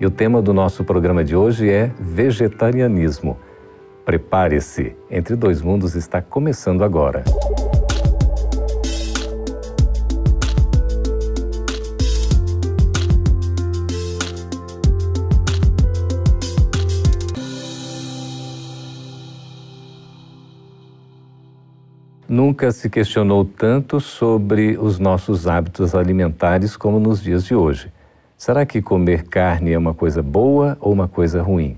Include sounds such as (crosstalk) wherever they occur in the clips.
E o tema do nosso programa de hoje é vegetarianismo. Prepare-se, Entre Dois Mundos está começando agora. Nunca se questionou tanto sobre os nossos hábitos alimentares como nos dias de hoje. Será que comer carne é uma coisa boa ou uma coisa ruim?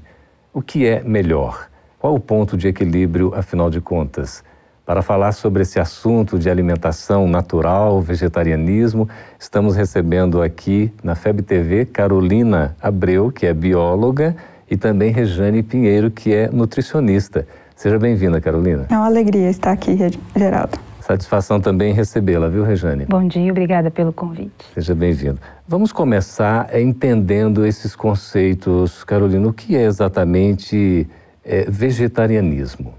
O que é melhor? Qual o ponto de equilíbrio, afinal de contas? Para falar sobre esse assunto de alimentação natural, vegetarianismo, estamos recebendo aqui na FEB TV Carolina Abreu, que é bióloga, e também Rejane Pinheiro, que é nutricionista. Seja bem-vinda, Carolina. É uma alegria estar aqui, Geraldo. Satisfação também recebê-la, viu, Rejane? Bom dia, obrigada pelo convite. Seja bem-vindo. Vamos começar entendendo esses conceitos. Carolina, o que é exatamente é, vegetarianismo?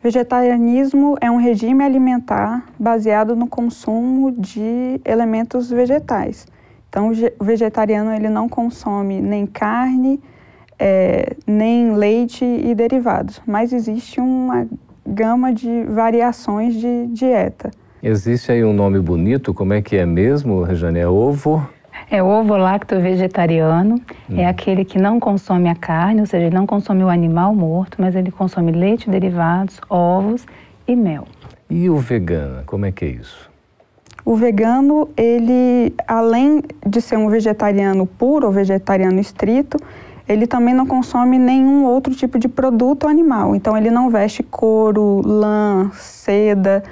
Vegetarianismo é um regime alimentar baseado no consumo de elementos vegetais. Então, o vegetariano ele não consome nem carne, é, nem leite e derivados, mas existe uma gama de variações de dieta. Existe aí um nome bonito, como é que é mesmo, Rejane? É ovo? É ovo lacto vegetariano, hum. é aquele que não consome a carne, ou seja, ele não consome o animal morto, mas ele consome leite, derivados, ovos e mel. E o vegano, como é que é isso? O vegano, ele, além de ser um vegetariano puro ou vegetariano estrito, ele também não consome nenhum outro tipo de produto animal. Então, ele não veste couro, lã, seda,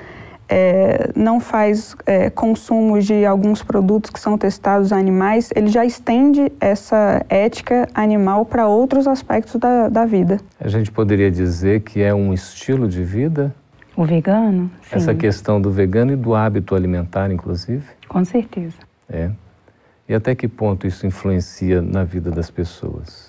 é, não faz é, consumo de alguns produtos que são testados animais. Ele já estende essa ética animal para outros aspectos da, da vida. A gente poderia dizer que é um estilo de vida? O vegano? Sim. Essa questão do vegano e do hábito alimentar, inclusive? Com certeza. É. E até que ponto isso influencia na vida das pessoas?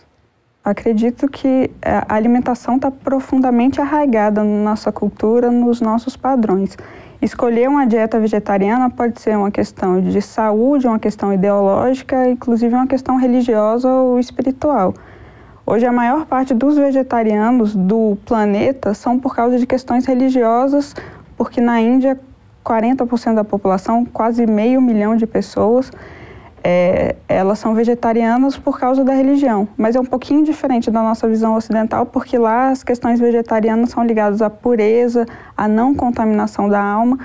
Acredito que é, a alimentação está profundamente arraigada na nossa cultura, nos nossos padrões. Escolher uma dieta vegetariana pode ser uma questão de saúde, uma questão ideológica, inclusive uma questão religiosa ou espiritual. Hoje, a maior parte dos vegetarianos do planeta são por causa de questões religiosas, porque na Índia, 40% da população, quase meio milhão de pessoas, é, elas são vegetarianas por causa da religião, mas é um pouquinho diferente da nossa visão ocidental, porque lá as questões vegetarianas são ligadas à pureza, à não contaminação da alma,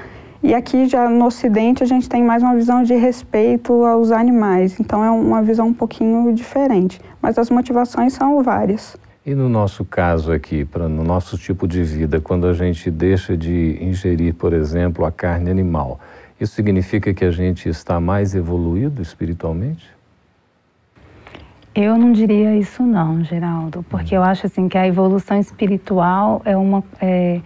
e aqui já no Ocidente a gente tem mais uma visão de respeito aos animais, então é uma visão um pouquinho diferente, mas as motivações são várias. E no nosso caso aqui, pra, no nosso tipo de vida, quando a gente deixa de ingerir, por exemplo, a carne animal, isso significa que a gente está mais evoluído espiritualmente? Eu não diria isso não, Geraldo, porque eu acho assim que a evolução espiritual é uma é,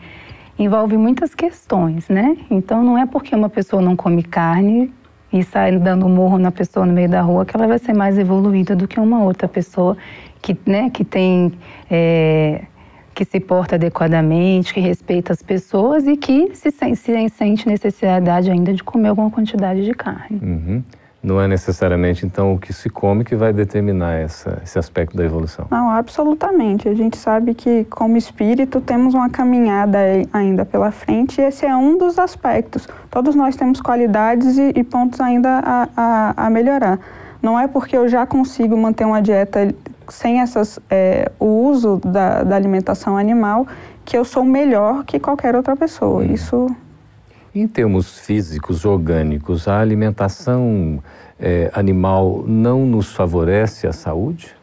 envolve muitas questões, né? Então não é porque uma pessoa não come carne e sai dando murro na pessoa no meio da rua que ela vai ser mais evoluída do que uma outra pessoa que, né, que tem é, que se porta adequadamente, que respeita as pessoas e que se, se sente necessidade ainda de comer alguma quantidade de carne. Uhum. Não é necessariamente, então, o que se come que vai determinar essa, esse aspecto da evolução? Não, absolutamente. A gente sabe que, como espírito, temos uma caminhada ainda pela frente e esse é um dos aspectos. Todos nós temos qualidades e, e pontos ainda a, a, a melhorar. Não é porque eu já consigo manter uma dieta sem essas, é, o uso da, da, alimentação animal, que eu sou melhor que qualquer outra pessoa. Hum. Isso. Em termos físicos, orgânicos, a alimentação é, animal não nos favorece a saúde?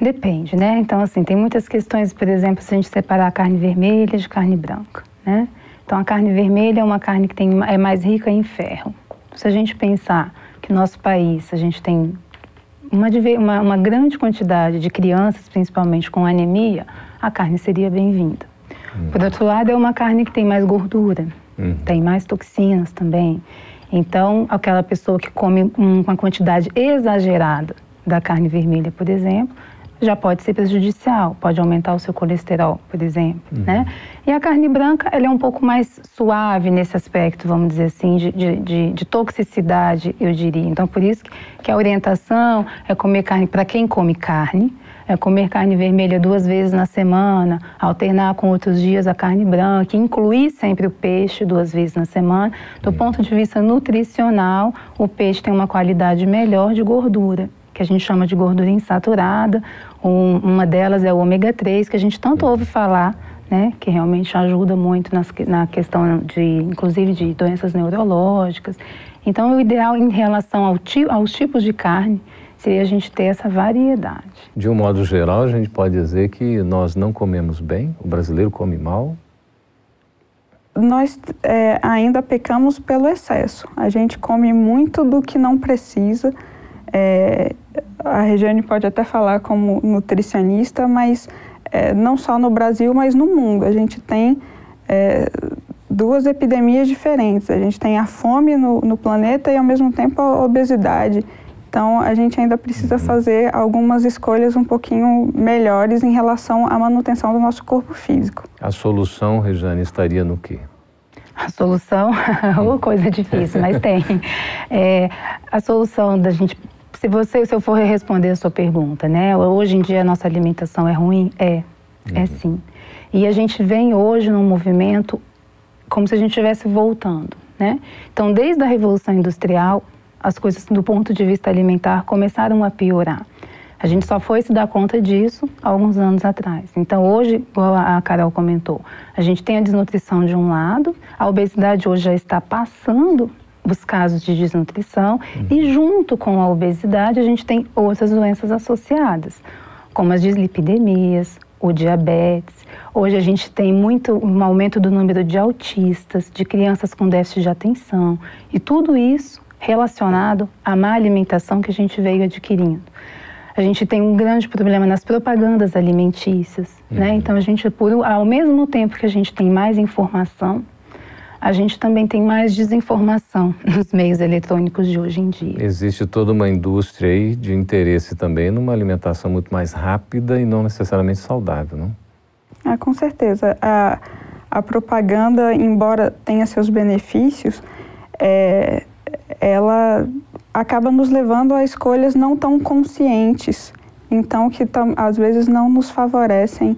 Depende, né? Então, assim, tem muitas questões, por exemplo, se a gente separar a carne vermelha de carne branca, né? Então, a carne vermelha é uma carne que tem, é mais rica em ferro. Se a gente pensar que no nosso país a gente tem uma, uma, uma grande quantidade de crianças, principalmente com anemia, a carne seria bem-vinda. Uhum. Por outro lado, é uma carne que tem mais gordura, uhum. tem mais toxinas também. Então, aquela pessoa que come uma quantidade exagerada da carne vermelha, por exemplo, já pode ser prejudicial, pode aumentar o seu colesterol, por exemplo, uhum. né? E a carne branca, ela é um pouco mais suave nesse aspecto, vamos dizer assim, de, de, de toxicidade, eu diria. Então, por isso que, a orientação é comer carne para quem come carne, é comer carne vermelha duas vezes na semana, alternar com outros dias a carne branca, incluir sempre o peixe duas vezes na semana. Do uhum. ponto de vista nutricional, o peixe tem uma qualidade melhor de gordura que a gente chama de gordura insaturada. Um, uma delas é o ômega 3, que a gente tanto ouve falar, né, que realmente ajuda muito nas, na questão de, inclusive, de doenças neurológicas. Então, o ideal em relação ao, aos tipos de carne seria a gente ter essa variedade. De um modo geral, a gente pode dizer que nós não comemos bem, o brasileiro come mal? Nós é, ainda pecamos pelo excesso. A gente come muito do que não precisa. É, a Regiane pode até falar como nutricionista, mas é, não só no Brasil, mas no mundo. A gente tem é, duas epidemias diferentes. A gente tem a fome no, no, planeta e, ao mesmo tempo, a obesidade. Então, a gente ainda precisa uhum. fazer algumas escolhas um pouquinho melhores em relação à manutenção do nosso corpo físico. A solução, Regiane, estaria no quê? A solução, (laughs) ou coisa difícil, mas tem. (laughs) É, a solução da gente se você, se eu for responder a sua pergunta, né? Hoje em dia a nossa alimentação é ruim? É, é uhum. é sim. E a gente vem hoje num movimento como se a gente estivesse voltando, né? Então, desde a Revolução Industrial, as coisas do ponto de vista alimentar começaram a piorar. A gente só foi se dar conta disso alguns anos atrás. Então, hoje, igual a Carol comentou, a gente tem a desnutrição de um lado, a obesidade hoje já está passando os casos de desnutrição uhum. e junto com a obesidade a gente tem outras doenças associadas, como as dislipidemias, o diabetes. Hoje a gente tem muito um aumento do número de autistas, de crianças com déficit de atenção e tudo isso relacionado à má alimentação que a gente veio adquirindo. A gente tem um grande problema nas propagandas alimentícias, né? uhum. né? Então a gente, por, ao mesmo tempo que a gente tem mais informação, a gente também tem mais desinformação (laughs) nos meios eletrônicos de hoje em dia. Existe toda uma indústria aí de interesse também numa alimentação muito mais rápida e não necessariamente saudável, não? Ah, com certeza. A, a propaganda, embora tenha seus benefícios, é, ela acaba nos levando a escolhas não tão conscientes, então que às vezes não nos favorecem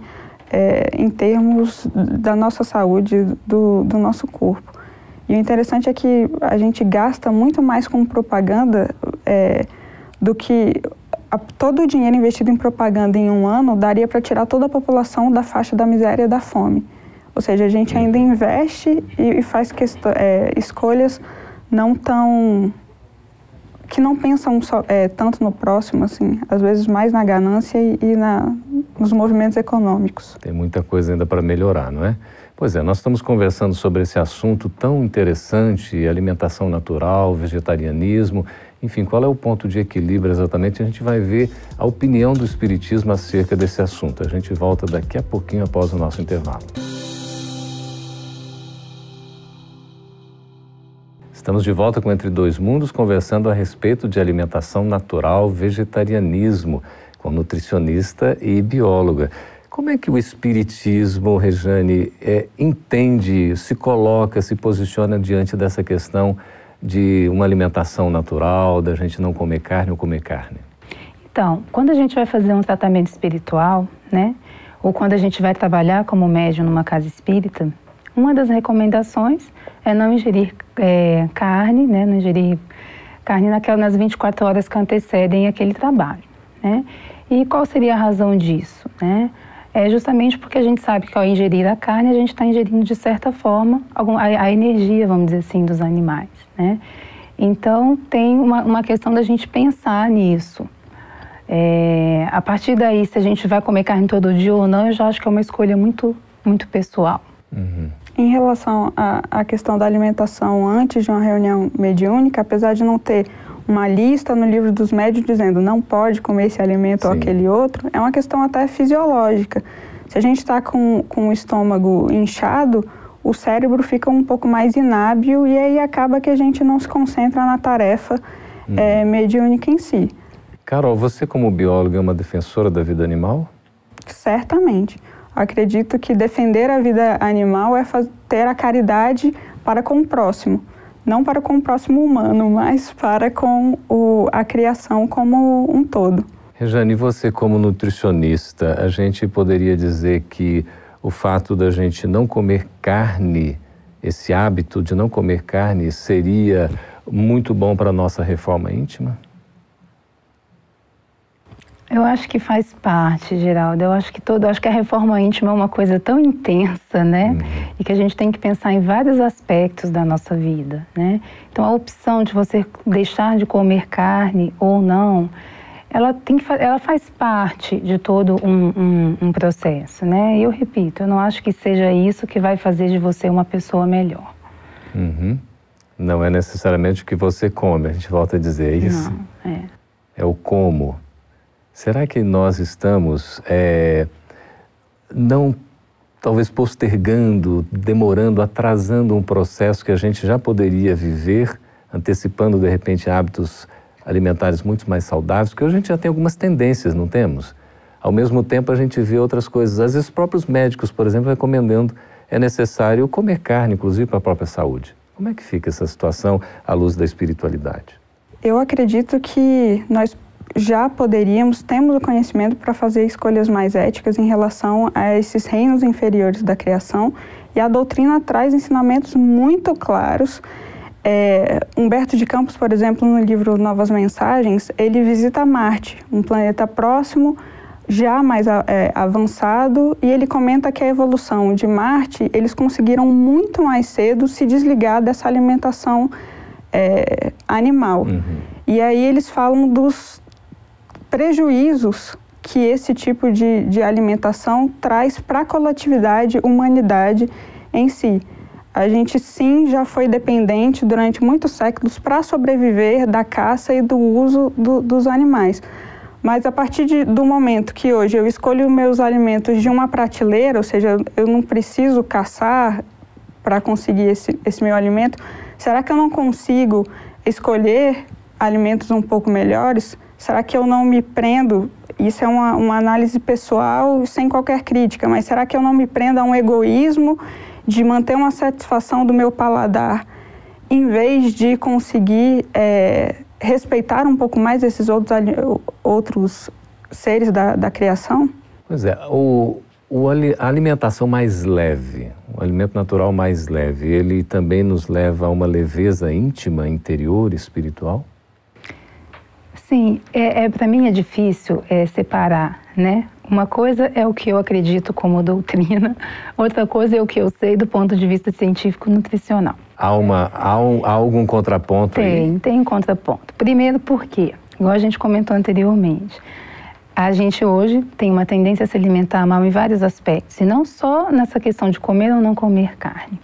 é, em termos da nossa saúde, do, do nosso corpo. E o interessante é que a gente gasta muito mais com propaganda é, do que a, todo o dinheiro investido em propaganda em um ano daria para tirar toda a população da faixa da miséria e da fome. Ou seja, a gente ainda investe e, e faz é, escolhas não tão que não pensam só, é, tanto no próximo, assim, às vezes mais na ganância e, e na, nos movimentos econômicos. Tem muita coisa ainda para melhorar, não é? Pois é, nós estamos conversando sobre esse assunto tão interessante, alimentação natural, vegetarianismo, enfim, qual é o ponto de equilíbrio exatamente? A gente vai ver a opinião do Espiritismo acerca desse assunto. A gente volta daqui a pouquinho após o nosso intervalo. Estamos de volta com Entre Dois Mundos, conversando a respeito de alimentação natural, vegetarianismo, com nutricionista e bióloga. Como é que o Espiritismo, Rejane, é, entende, se coloca, se posiciona diante dessa questão de uma alimentação natural, da gente não comer carne ou comer carne? Então, quando a gente vai fazer um tratamento espiritual, né, ou quando a gente vai trabalhar como médium numa casa espírita, uma das recomendações é não ingerir é, carne, né, não ingerir carne naquelas nas 24 horas que antecedem aquele trabalho, né? E qual seria a razão disso, né? É justamente porque a gente sabe que ao ingerir a carne, a gente está ingerindo de certa forma algum, a, a, energia, vamos dizer assim, dos animais, né? Então tem uma, uma questão da gente pensar nisso. É, a partir daí, se a gente vai comer carne todo dia ou não, eu já acho que é uma escolha muito, muito pessoal. Uhum. Em relação à, à questão da alimentação antes de uma reunião mediúnica, apesar de não ter uma lista no livro dos médios dizendo não pode comer esse alimento Sim. ou aquele outro, é uma questão até fisiológica. Se a gente está com, com o estômago inchado, o cérebro fica um pouco mais inábil e aí acaba que a gente não se concentra na tarefa hum. é, mediúnica em si. Carol, você como bióloga é uma defensora da vida animal? Certamente. Acredito que defender a vida animal é ter a caridade para com o próximo. Não para com o próximo humano, mas para com o, a criação como um todo. Rejane, você como nutricionista, a gente poderia dizer que o fato da gente não comer carne, esse hábito de não comer carne, seria muito bom para a nossa reforma íntima? Eu acho que faz parte, Geraldo. Eu acho que todo, acho que a reforma íntima é uma coisa tão intensa, né? Uhum. E que a gente tem que pensar em vários aspectos da nossa vida, né? Então a opção de você deixar de comer carne ou não, ela, tem que, ela faz parte de todo um, um, um processo, né? E eu repito, eu não acho que seja isso que vai fazer de você uma pessoa melhor. Uhum. Não é necessariamente o que você come, a gente volta a dizer é isso. Não, é. É o como. Será que nós estamos é, não talvez postergando, demorando, atrasando um processo que a gente já poderia viver, antecipando de repente hábitos alimentares muito mais saudáveis, porque hoje a gente já tem algumas tendências, não temos? Ao mesmo tempo, a gente vê outras coisas. Às vezes, próprios médicos, por exemplo, recomendando é necessário comer carne, inclusive para a própria saúde. Como é que fica essa situação à luz da espiritualidade? Eu acredito que nós já poderíamos, temos o conhecimento para fazer escolhas mais éticas em relação a esses reinos inferiores da criação e a doutrina traz ensinamentos muito claros é, Humberto de Campos, por exemplo, no livro Novas Mensagens, ele visita Marte, um planeta próximo, já mais é, avançado, e ele comenta que a evolução de Marte, eles conseguiram muito mais cedo se desligar dessa alimentação é, animal. Uhum. E aí eles falam dos prejuízos que esse tipo de, de alimentação traz para a coletividade, humanidade em si. A gente sim já foi dependente durante muitos séculos para sobreviver da caça e do uso do, dos animais. Mas a partir de, do momento que hoje eu escolho meus alimentos de uma prateleira, ou seja, eu não preciso caçar para conseguir esse, esse meu alimento, será que eu não consigo escolher alimentos um pouco melhores? Será que eu não me prendo? Isso é uma, uma análise pessoal sem qualquer crítica, mas será que eu não me prendo a um egoísmo de manter uma satisfação do meu paladar, em vez de conseguir é, respeitar um pouco mais esses outros, outros seres da, da criação? Pois é, o, o, a alimentação mais leve, o alimento natural mais leve, ele também nos leva a uma leveza íntima, interior, espiritual? Sim, é, é para mim é difícil é, separar, né? Uma coisa é o que eu acredito como doutrina, (laughs) outra coisa é o que eu sei do ponto de vista científico nutricional. Há, uma, há, um, há algum contraponto tem, aí? Tem, tem um contraponto. Primeiro porque, igual a gente comentou anteriormente, a gente hoje tem uma tendência a se alimentar mal em vários aspectos, e não só nessa questão de comer ou não comer carne.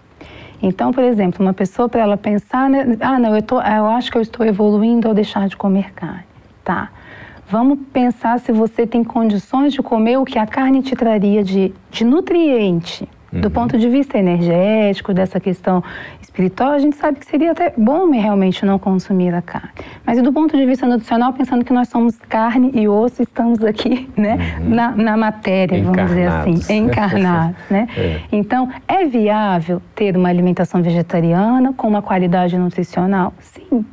Então, por exemplo, uma pessoa para ela pensar, né, ah, não, eu, tô, eu acho que eu estou evoluindo ao deixar de comer carne, tá? Vamos pensar se você tem condições de comer o que a carne te traria de, de nutriente. Uhum. Do ponto de vista energético, dessa questão espiritual, a gente sabe que seria até bom realmente não consumir a carne. Mas do ponto de vista nutricional, pensando que nós somos carne e osso, estamos aqui né, uhum. na, na, matéria, vamos dizer assim, encarnados. (laughs) né? É. Então, é viável ter uma alimentação vegetariana com uma qualidade nutricional? Sim.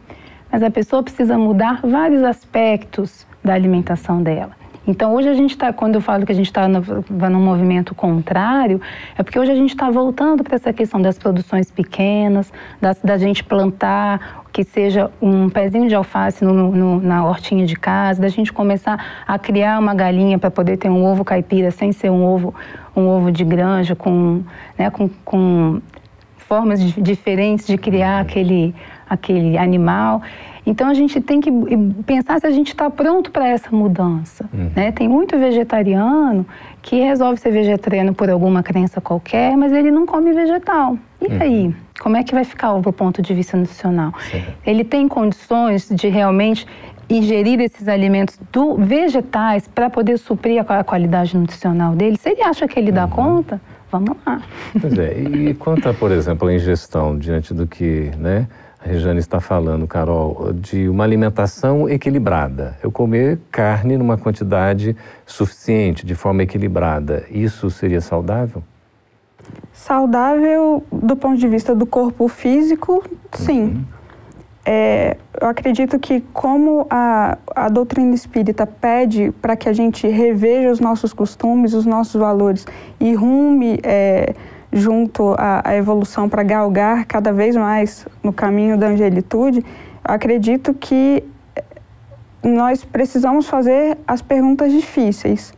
Mas a pessoa precisa mudar vários aspectos da alimentação dela. Então, hoje a gente está, quando eu falo que a gente está num movimento contrário, é porque hoje a gente está voltando para essa questão das produções pequenas, da, da, gente plantar que seja um pezinho de alface no, no, na hortinha de casa, da gente começar a criar uma galinha para poder ter um ovo caipira sem ser um ovo, um ovo de granja, com, né, com, com formas diferentes de criar aquele, aquele animal. Então a gente tem que pensar se a gente está pronto para essa mudança. Uhum. Né? Tem muito vegetariano que resolve ser vegetariano por alguma crença qualquer, mas ele não come vegetal. E uhum. aí? Como é que vai ficar do ponto de vista nutricional? Sim. Ele tem condições de realmente ingerir esses alimentos do vegetais para poder suprir a qualidade nutricional dele? Se ele acha que ele dá uhum. conta, vamos lá. Pois é, e quanto a, por exemplo, a ingestão diante do que, né? a Rejane está falando, Carol, de uma alimentação equilibrada. Eu comer carne numa quantidade suficiente, de forma equilibrada, isso seria saudável? Saudável do ponto de vista do corpo físico, sim. Uhum. É, eu acredito que como a, a doutrina espírita pede para que a gente reveja os nossos costumes, os nossos valores e rume é, junto à, à evolução para galgar cada vez mais no caminho da angelitude, acredito que nós precisamos fazer as perguntas difíceis.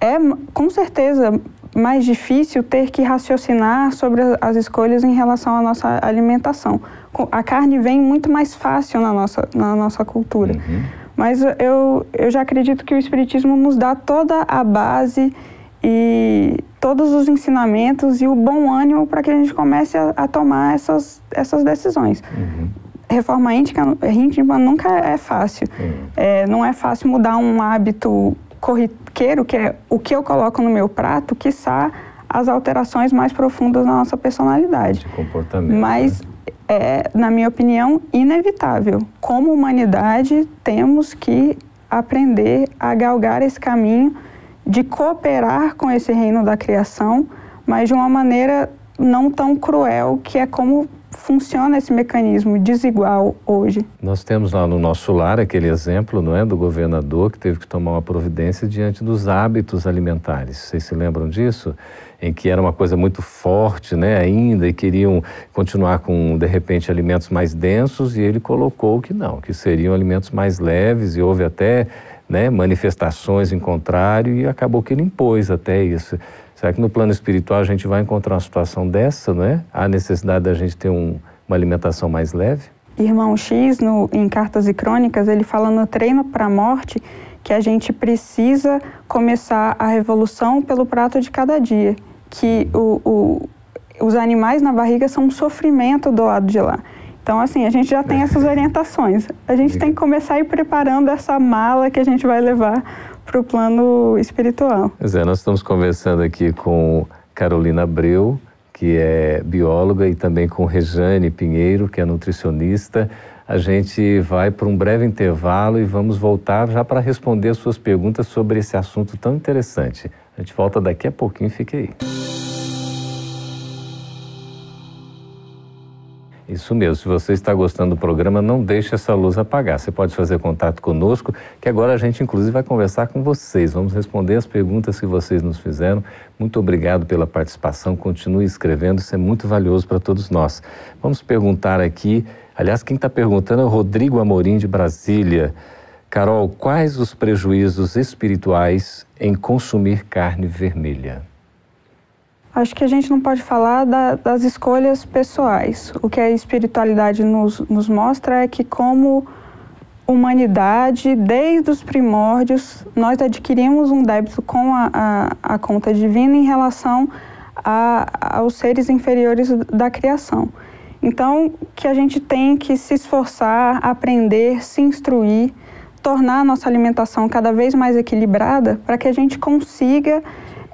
É com certeza mais difícil ter que raciocinar sobre as escolhas em relação à nossa alimentação. A carne vem muito mais fácil na nossa, na nossa cultura. Uhum. Mas eu, eu já acredito que o Espiritismo nos dá toda a base e todos os ensinamentos e o bom ânimo para que a gente comece a, a, tomar essas, essas decisões. Uhum. Reforma íntima, íntima nunca é fácil. Uhum. É, não é fácil mudar um hábito corriqueiro, que é o que eu coloco no meu prato, quiçá as alterações mais profundas na nossa personalidade. De comportamento. Mas né? É, na minha opinião, inevitável. Como humanidade, temos que aprender a galgar esse caminho de cooperar com esse reino da criação, mas de uma maneira não tão cruel, que é como funciona esse mecanismo desigual hoje. Nós temos lá no nosso lar aquele exemplo, não é, do governador que teve que tomar uma providência diante dos hábitos alimentares. Vocês se lembram disso? Em que era uma coisa muito forte, né, ainda e queriam continuar com de repente alimentos mais densos e ele colocou que não, que seriam alimentos mais leves e houve até né, manifestações em contrário e acabou que ele impôs até isso. Será que no plano espiritual a gente vai encontrar uma situação dessa, não é? Há necessidade da gente ter um, uma alimentação mais leve? Irmão X, no, em Cartas e Crônicas, ele fala no treino para a morte que a gente precisa começar a revolução pelo prato de cada dia, que o, o, os animais na barriga são um sofrimento do lado de lá. Então, assim, a gente já tem essas orientações. A gente tem que começar a ir preparando essa mala que a gente vai levar para o plano espiritual. Pois é, nós estamos conversando aqui com Carolina Abreu, que é bióloga, e também com Rejane Pinheiro, que é nutricionista. A gente vai para um breve intervalo e vamos voltar já para responder as suas perguntas sobre esse assunto tão interessante. A gente volta daqui a pouquinho, fique aí. Isso mesmo. Se você está gostando do programa, não deixe essa luz apagar. Você pode fazer contato conosco, que agora a gente, inclusive, vai conversar com vocês. Vamos responder as perguntas que vocês nos fizeram. Muito obrigado pela participação. Continue escrevendo, isso é muito valioso para todos nós. Vamos perguntar aqui. Aliás, quem está perguntando é o Rodrigo Amorim, de Brasília. Carol, quais os prejuízos espirituais em consumir carne vermelha? Acho que a gente não pode falar da, das escolhas pessoais. O que a espiritualidade nos, nos mostra é que, como humanidade, desde os primórdios, nós adquirimos um débito com a, a, a conta divina em relação a, aos seres inferiores da criação. Então, que a gente tem que se esforçar, aprender, se instruir, tornar a nossa alimentação cada vez mais equilibrada para que a gente consiga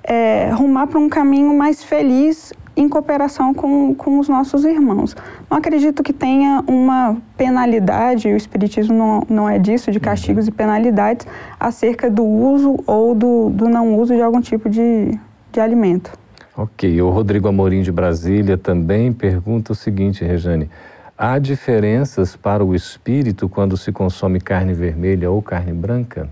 é, rumar para um caminho mais feliz em cooperação com, com os nossos irmãos. Não acredito que tenha uma penalidade, o Espiritismo não, não é disso, de castigos e penalidades, acerca do uso ou do, do não uso de algum tipo de, de alimento. Ok, o Rodrigo Amorim de Brasília também pergunta o seguinte, Rejane. Há diferenças para o espírito quando se consome carne vermelha ou carne branca?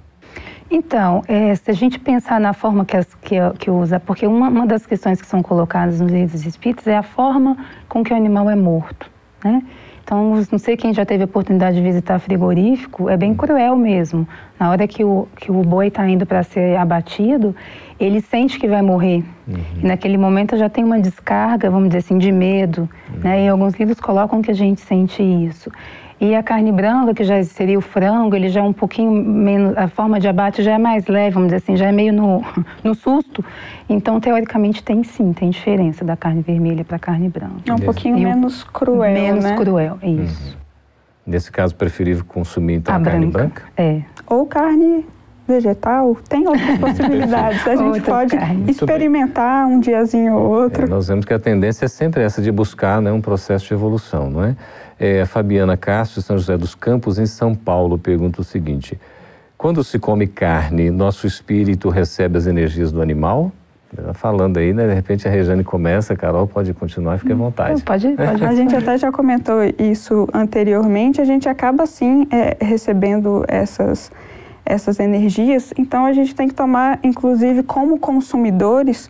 Então, é, se a gente pensar na forma que, as, que, que usa, porque uma, uma, das questões que são colocadas nos livros espíritos é a forma com que o animal é morto, né? Então, não sei quem já teve a oportunidade de visitar frigorífico, é bem cruel mesmo. Na hora que o, que o boi está indo para ser abatido, ele sente que vai morrer. Uhum. E naquele momento já tem uma descarga, vamos dizer assim, de medo. Uhum. Né? E alguns livros colocam que a gente sente isso. E a carne branca, que já seria o frango, ele já é um pouquinho menos, a forma de abate já é mais leve, vamos dizer assim, já é meio no, (laughs) no susto. Então, teoricamente, tem sim, tem diferença da carne vermelha para a carne branca. É um pouquinho menos cruel, Menos né? cruel, isso. Uhum. Nesse caso, preferível consumir então a, a carne branca? É. Ou carne vegetal, tem outras (laughs) possibilidades. A gente outras pode carnes. experimentar um diazinho ou outro. É, nós vemos que a tendência é sempre essa de buscar né, um processo de evolução, não é? É, a Fabiana Castro, São José dos Campos, em São Paulo, pergunta o seguinte: quando se come carne, nosso espírito recebe as energias do animal? Falando aí, né? De repente a Rejane começa, a Carol pode continuar, fique à hum, vontade. Pode, pode. a gente até já comentou isso anteriormente, a gente acaba sim é, recebendo essas, essas energias, então a gente tem que tomar, inclusive como consumidores,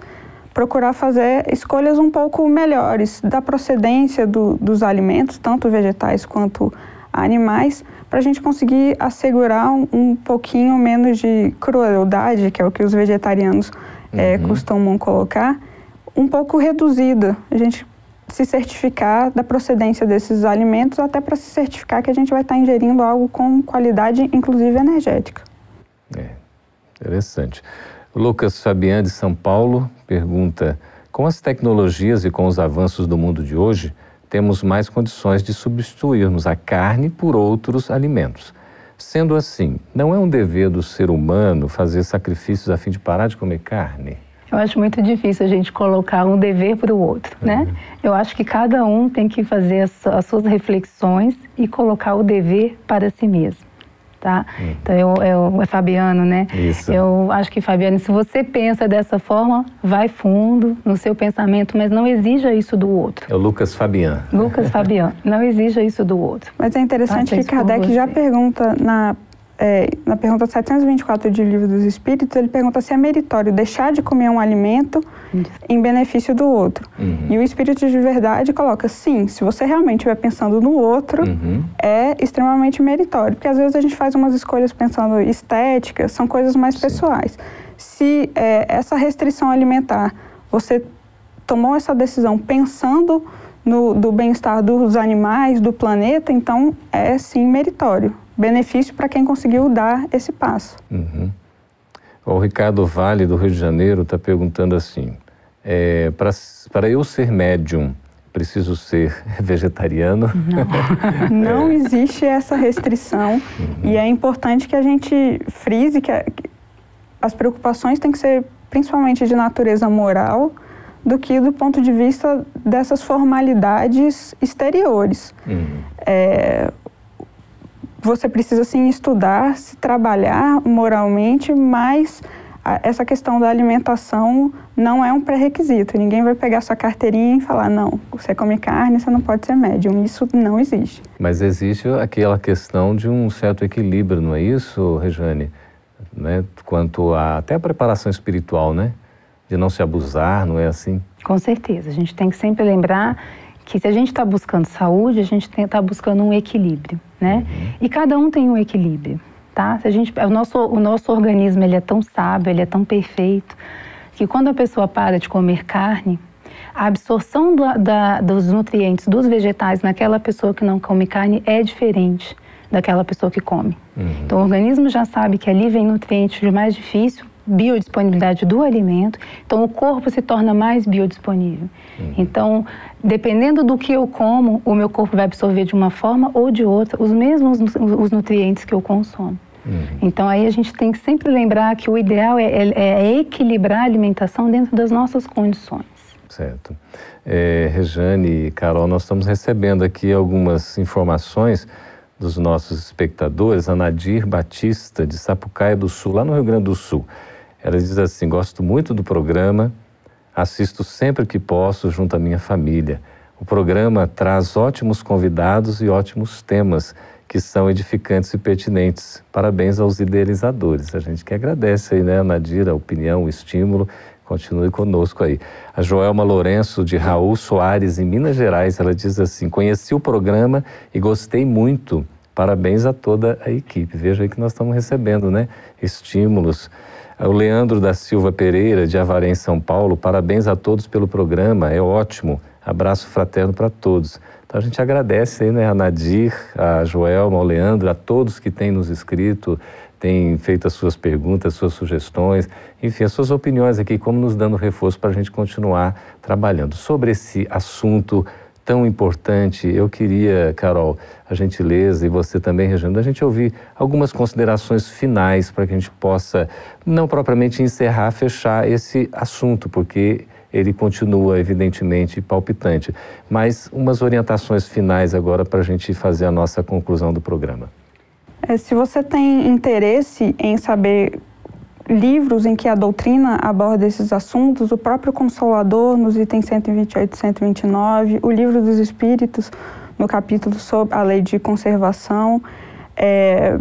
procurar fazer escolhas um pouco melhores da procedência do, dos alimentos, tanto vegetais quanto animais, para a gente conseguir assegurar um, um, pouquinho menos de crueldade, que é o que os vegetarianos é, uhum. costumam colocar, um pouco reduzida. A gente se certificar da procedência desses alimentos, até para se certificar que a gente vai estar ingerindo algo com qualidade, inclusive energética. É, interessante. Lucas Fabian, de São Paulo, pergunta: com as tecnologias e com os avanços do mundo de hoje, temos mais condições de substituirmos a carne por outros alimentos. Sendo assim, não é um dever do ser humano fazer sacrifícios a fim de parar de comer carne? Eu acho muito difícil a gente colocar um dever para o outro, né? Uhum. Eu acho que cada um tem que fazer as, as suas reflexões e colocar o dever para si mesmo tá? Hum. Então, eu, eu, é Fabiano, né? Isso. Eu acho que, Fabiano, se você pensa dessa forma, vai fundo no seu pensamento, mas não exija isso do outro. É o Lucas Fabiano. Lucas Fabiano. Não exija isso do outro. Mas é interessante que Kardec já pergunta na é, na pergunta 724 de Livro dos Espíritos, ele pergunta se é meritório deixar de comer um alimento em benefício do outro. Uhum. E o Espírito de Verdade coloca, sim, se você realmente estiver pensando no outro, uhum. é extremamente meritório. Porque às vezes a gente faz umas escolhas pensando estéticas, são coisas mais sim. pessoais. Se é, essa restrição alimentar, você tomou essa decisão pensando no do bem-estar dos animais, do planeta, então é sim meritório benefício para quem conseguiu dar esse passo. Uhum. O Ricardo Vale, do Rio de Janeiro, está perguntando assim: é, para eu ser médium, preciso ser (laughs) vegetariano? Não, não (laughs) existe essa restrição uhum. e é importante que a gente frise que, a, que as preocupações têm que ser principalmente de natureza moral do que do ponto de vista dessas formalidades exteriores. Uhum. É, você precisa sim estudar, se trabalhar moralmente, mas essa questão da alimentação não é um pré-requisito. Ninguém vai pegar sua carteirinha e falar, não, você come carne, você não pode ser médium. Isso não existe. Mas existe aquela questão de um certo equilíbrio, não é isso, Rejane? Né? Quanto a, até a preparação espiritual, né? De não se abusar, não é assim? Com certeza. A gente tem que sempre lembrar que se a gente está buscando saúde, a gente está buscando um equilíbrio, né? Uhum. E cada um tem um equilíbrio, tá? Se a gente, o nosso, o nosso organismo ele é tão sábio, ele é tão perfeito, que quando a pessoa para de comer carne, a absorção da, dos nutrientes dos vegetais naquela pessoa que não come carne é diferente daquela pessoa que come. Uhum. Então, o organismo já sabe que ali vem nutrientes de mais difícil biodisponibilidade do alimento, então o corpo se torna mais biodisponível. Uhum. Então, dependendo do que eu como, o meu corpo vai absorver de uma forma ou de outra os mesmos os nutrientes que eu consumo. Uhum. Então, aí a gente tem que sempre lembrar que o ideal é, é, é equilibrar a alimentação dentro das nossas condições. Certo. É, Rejane e Carol, nós estamos recebendo aqui algumas informações dos nossos espectadores, a Nadir Batista, de Sapucaia do Sul, lá no Rio Grande do Sul. Ela diz assim: Gosto muito do programa, assisto sempre que posso junto à minha família. O programa traz ótimos convidados e ótimos temas que são edificantes e pertinentes. Parabéns aos idealizadores. A gente que agradece aí, né, Nadir, a opinião, o estímulo. Continue conosco aí. A Joelma Lourenço, de Raul Soares, em Minas Gerais, ela diz assim: Conheci o programa e gostei muito. Parabéns a toda a equipe. Veja aí que nós estamos recebendo, né? Estímulos. O Leandro da Silva Pereira, de Avaré, em São Paulo, parabéns a todos pelo programa, é ótimo. Abraço fraterno para todos. Então a gente agradece aí, né, a Nadir, a Joelma, ao Leandro, a todos que têm nos escrito, têm feito as suas perguntas, suas sugestões, enfim, as suas opiniões aqui, como nos dando reforço para a gente continuar trabalhando. Sobre esse assunto tão importante, eu queria, Carol, a gentileza e você também, Regina, a gente ouvir algumas considerações finais para que a gente possa, não propriamente encerrar, fechar esse assunto, porque ele continua, evidentemente, palpitante. Mas umas orientações finais agora para a gente fazer a nossa conclusão do programa. É, se você tem interesse em saber livros em que a doutrina aborda esses assuntos, o próprio Consolador, nos itens 128 e 129, o Livro dos Espíritos, no capítulo sobre a lei de conservação, é,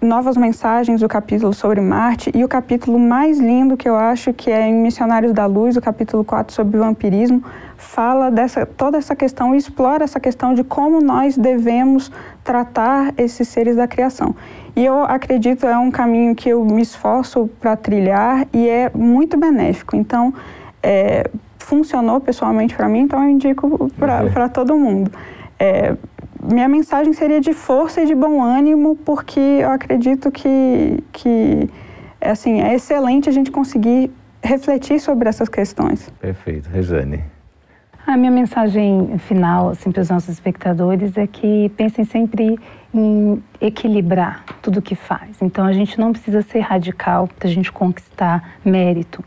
novas mensagens, o capítulo sobre Marte e o capítulo mais lindo que eu acho que é em Missionários da Luz, o capítulo 4 sobre vampirismo, fala dessa toda essa questão e explora essa questão de como nós devemos tratar esses seres da criação. E eu acredito é um caminho que eu me esforço para trilhar e é muito benéfico. Então, é, funcionou pessoalmente para mim, então eu indico para todo mundo. É, minha mensagem seria de força e de bom ânimo, porque eu acredito que, que assim, é excelente a gente conseguir refletir sobre essas questões. Perfeito. Rejane. A minha mensagem final assim, para os nossos espectadores é que pensem sempre em equilibrar tudo o que faz. Então, a gente não precisa ser radical para a gente conquistar mérito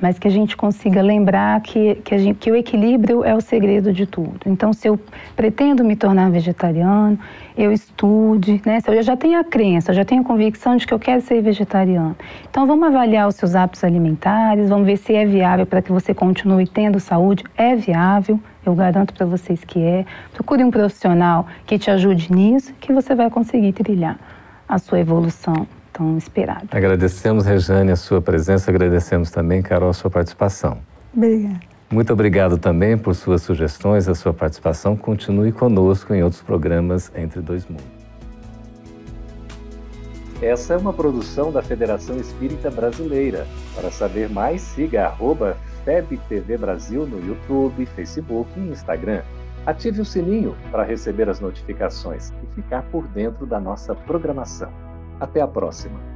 mas que a gente consiga lembrar que, que, gente, que, o equilíbrio é o segredo de tudo. Então, se eu pretendo me tornar vegetariano, eu estude, né? Se eu já tenho a crença, já tenho a convicção de que eu quero ser vegetariano. Então, vamos avaliar os seus hábitos alimentares, vamos ver se é viável para que você continue tendo saúde. É viável, eu garanto para vocês que é. Procure um profissional que te ajude nisso, que você vai conseguir trilhar a sua evolução tão esperada. Agradecemos, Rejane, a sua presença, agradecemos também, Carol, a sua participação. Obrigada. Muito obrigado também por suas sugestões, a sua participação. Continue conosco em outros programas Entre Dois Mundos. Essa é uma produção da Federação Espírita Brasileira. Para saber mais, siga arroba FebTV Brasil no YouTube, Facebook e Instagram. Ative o sininho para receber as notificações e ficar por dentro da nossa programação. Até a próxima!